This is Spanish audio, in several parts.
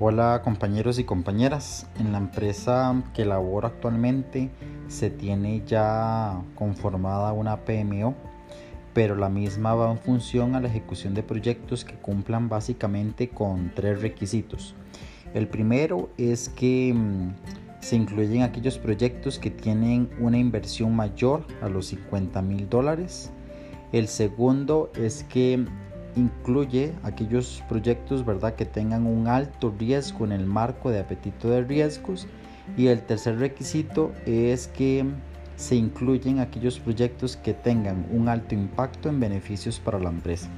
Hola compañeros y compañeras, en la empresa que laboro actualmente se tiene ya conformada una PMO, pero la misma va en función a la ejecución de proyectos que cumplan básicamente con tres requisitos. El primero es que mm, se incluyen aquellos proyectos que tienen una inversión mayor a los 50 mil dólares. El segundo es que incluye aquellos proyectos ¿verdad? que tengan un alto riesgo en el marco de apetito de riesgos y el tercer requisito es que se incluyen aquellos proyectos que tengan un alto impacto en beneficios para la empresa.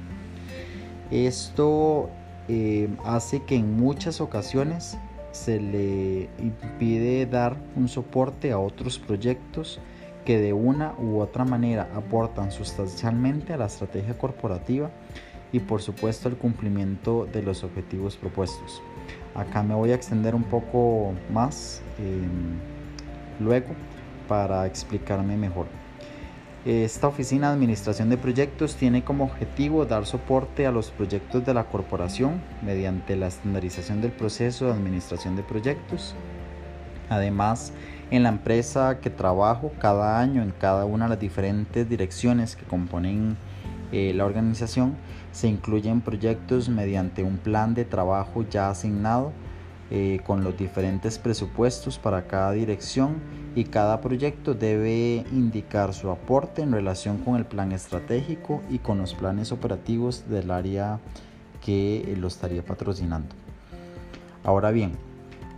Esto eh, hace que en muchas ocasiones se le impide dar un soporte a otros proyectos que de una u otra manera aportan sustancialmente a la estrategia corporativa y por supuesto el cumplimiento de los objetivos propuestos. Acá me voy a extender un poco más em, luego para explicarme mejor. Esta oficina de administración de proyectos tiene como objetivo dar soporte a los proyectos de la corporación mediante la estandarización del proceso de administración de proyectos. Además, en la empresa que trabajo cada año en cada una de las diferentes direcciones que componen eh, la organización se incluyen proyectos mediante un plan de trabajo ya asignado eh, con los diferentes presupuestos para cada dirección y cada proyecto debe indicar su aporte en relación con el plan estratégico y con los planes operativos del área que lo estaría patrocinando. Ahora bien,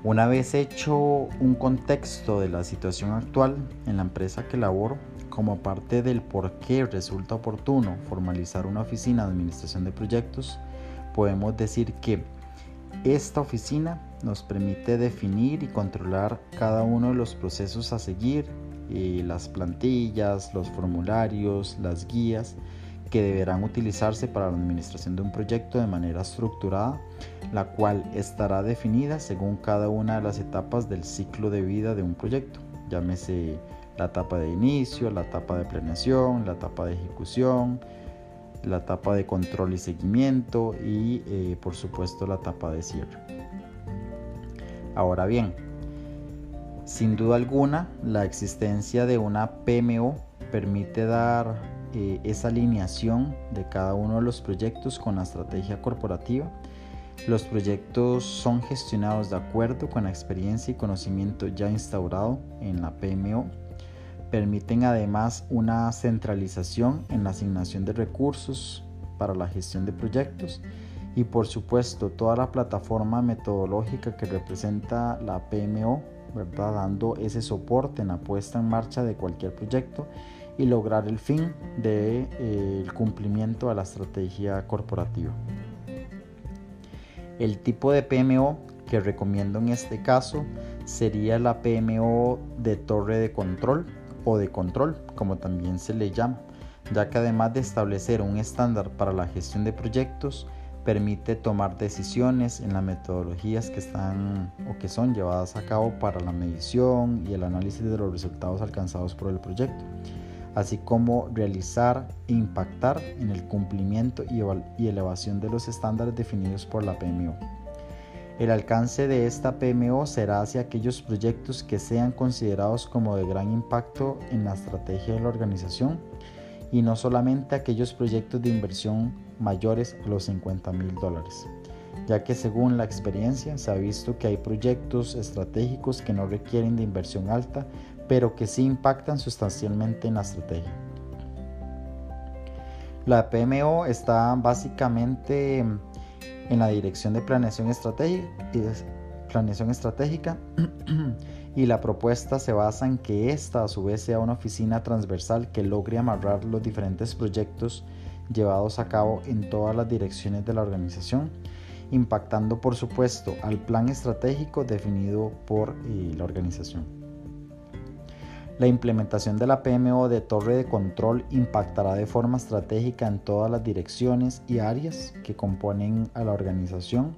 una vez hecho un contexto de la situación actual en la empresa que laboro, como parte del por qué resulta oportuno formalizar una oficina de administración de proyectos, podemos decir que esta oficina nos permite definir y controlar cada uno de los procesos a seguir, y las plantillas, los formularios, las guías que deberán utilizarse para la administración de un proyecto de manera estructurada, la cual estará definida según cada una de las etapas del ciclo de vida de un proyecto, llámese la etapa de inicio, la etapa de planeación, la etapa de ejecución, la etapa de control y seguimiento y eh, por supuesto la etapa de cierre. Ahora bien, sin duda alguna, la existencia de una PMO permite dar eh, esa alineación de cada uno de los proyectos con la estrategia corporativa. Los proyectos son gestionados de acuerdo con la experiencia y conocimiento ya instaurado en la PMO Permiten además una centralización en la asignación de recursos para la gestión de proyectos y por supuesto toda la plataforma metodológica que representa la PMO, ¿verdad? dando ese soporte en la puesta en marcha de cualquier proyecto y lograr el fin del de, eh, cumplimiento de la estrategia corporativa. El tipo de PMO que recomiendo en este caso sería la PMO de torre de control o de control, como también se le llama, ya que además de establecer un estándar para la gestión de proyectos, permite tomar decisiones en las metodologías que están o que son llevadas a cabo para la medición y el análisis de los resultados alcanzados por el proyecto, así como realizar e impactar en el cumplimiento y elevación de los estándares definidos por la PMO. El alcance de esta PMO será hacia aquellos proyectos que sean considerados como de gran impacto en la estrategia de la organización y no solamente aquellos proyectos de inversión mayores a los 50 mil dólares, ya que según la experiencia se ha visto que hay proyectos estratégicos que no requieren de inversión alta, pero que sí impactan sustancialmente en la estrategia. La PMO está básicamente en la dirección de planeación estratégica, planeación estratégica y la propuesta se basa en que esta a su vez sea una oficina transversal que logre amarrar los diferentes proyectos llevados a cabo en todas las direcciones de la organización, impactando por supuesto al plan estratégico definido por eh, la organización. La implementación de la PMO de torre de control impactará de forma estratégica en todas las direcciones y áreas que componen a la organización,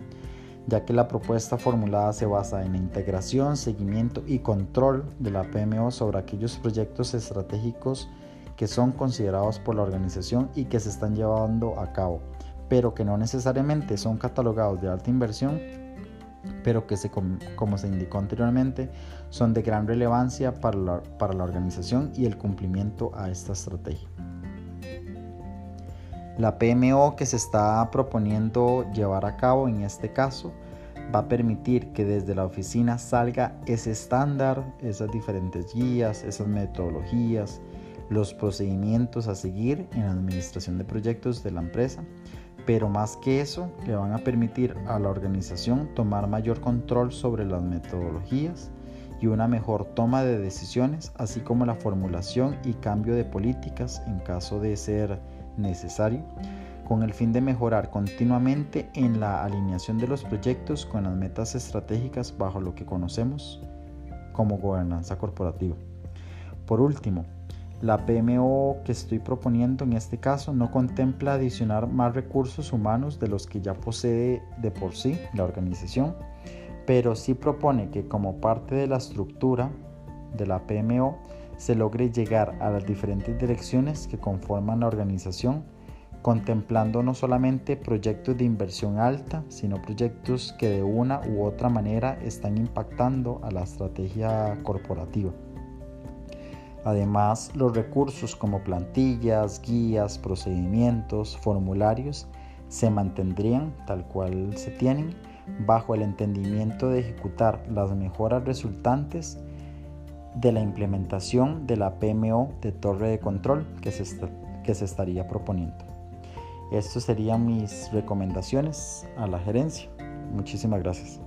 ya que la propuesta formulada se basa en la integración, seguimiento y control de la PMO sobre aquellos proyectos estratégicos que son considerados por la organización y que se están llevando a cabo, pero que no necesariamente son catalogados de alta inversión pero que se, como se indicó anteriormente son de gran relevancia para la, para la organización y el cumplimiento a esta estrategia. La PMO que se está proponiendo llevar a cabo en este caso va a permitir que desde la oficina salga ese estándar, esas diferentes guías, esas metodologías, los procedimientos a seguir en la administración de proyectos de la empresa, pero más que eso, le van a permitir a la organización tomar mayor control sobre las metodologías y una mejor toma de decisiones, así como la formulación y cambio de políticas en caso de ser necesario con el fin de mejorar continuamente en la alineación de los proyectos con las metas estratégicas bajo lo que conocemos como gobernanza corporativa. Por último, la PMO que estoy proponiendo en este caso no contempla adicionar más recursos humanos de los que ya posee de por sí la organización, pero sí propone que como parte de la estructura de la PMO se logre llegar a las diferentes direcciones que conforman la organización contemplando no solamente proyectos de inversión alta, sino proyectos que de una u otra manera están impactando a la estrategia corporativa. Además, los recursos como plantillas, guías, procedimientos, formularios se mantendrían tal cual se tienen bajo el entendimiento de ejecutar las mejoras resultantes de la implementación de la PMO de torre de control que se, que se estaría proponiendo. Estas serían mis recomendaciones a la gerencia. Muchísimas gracias.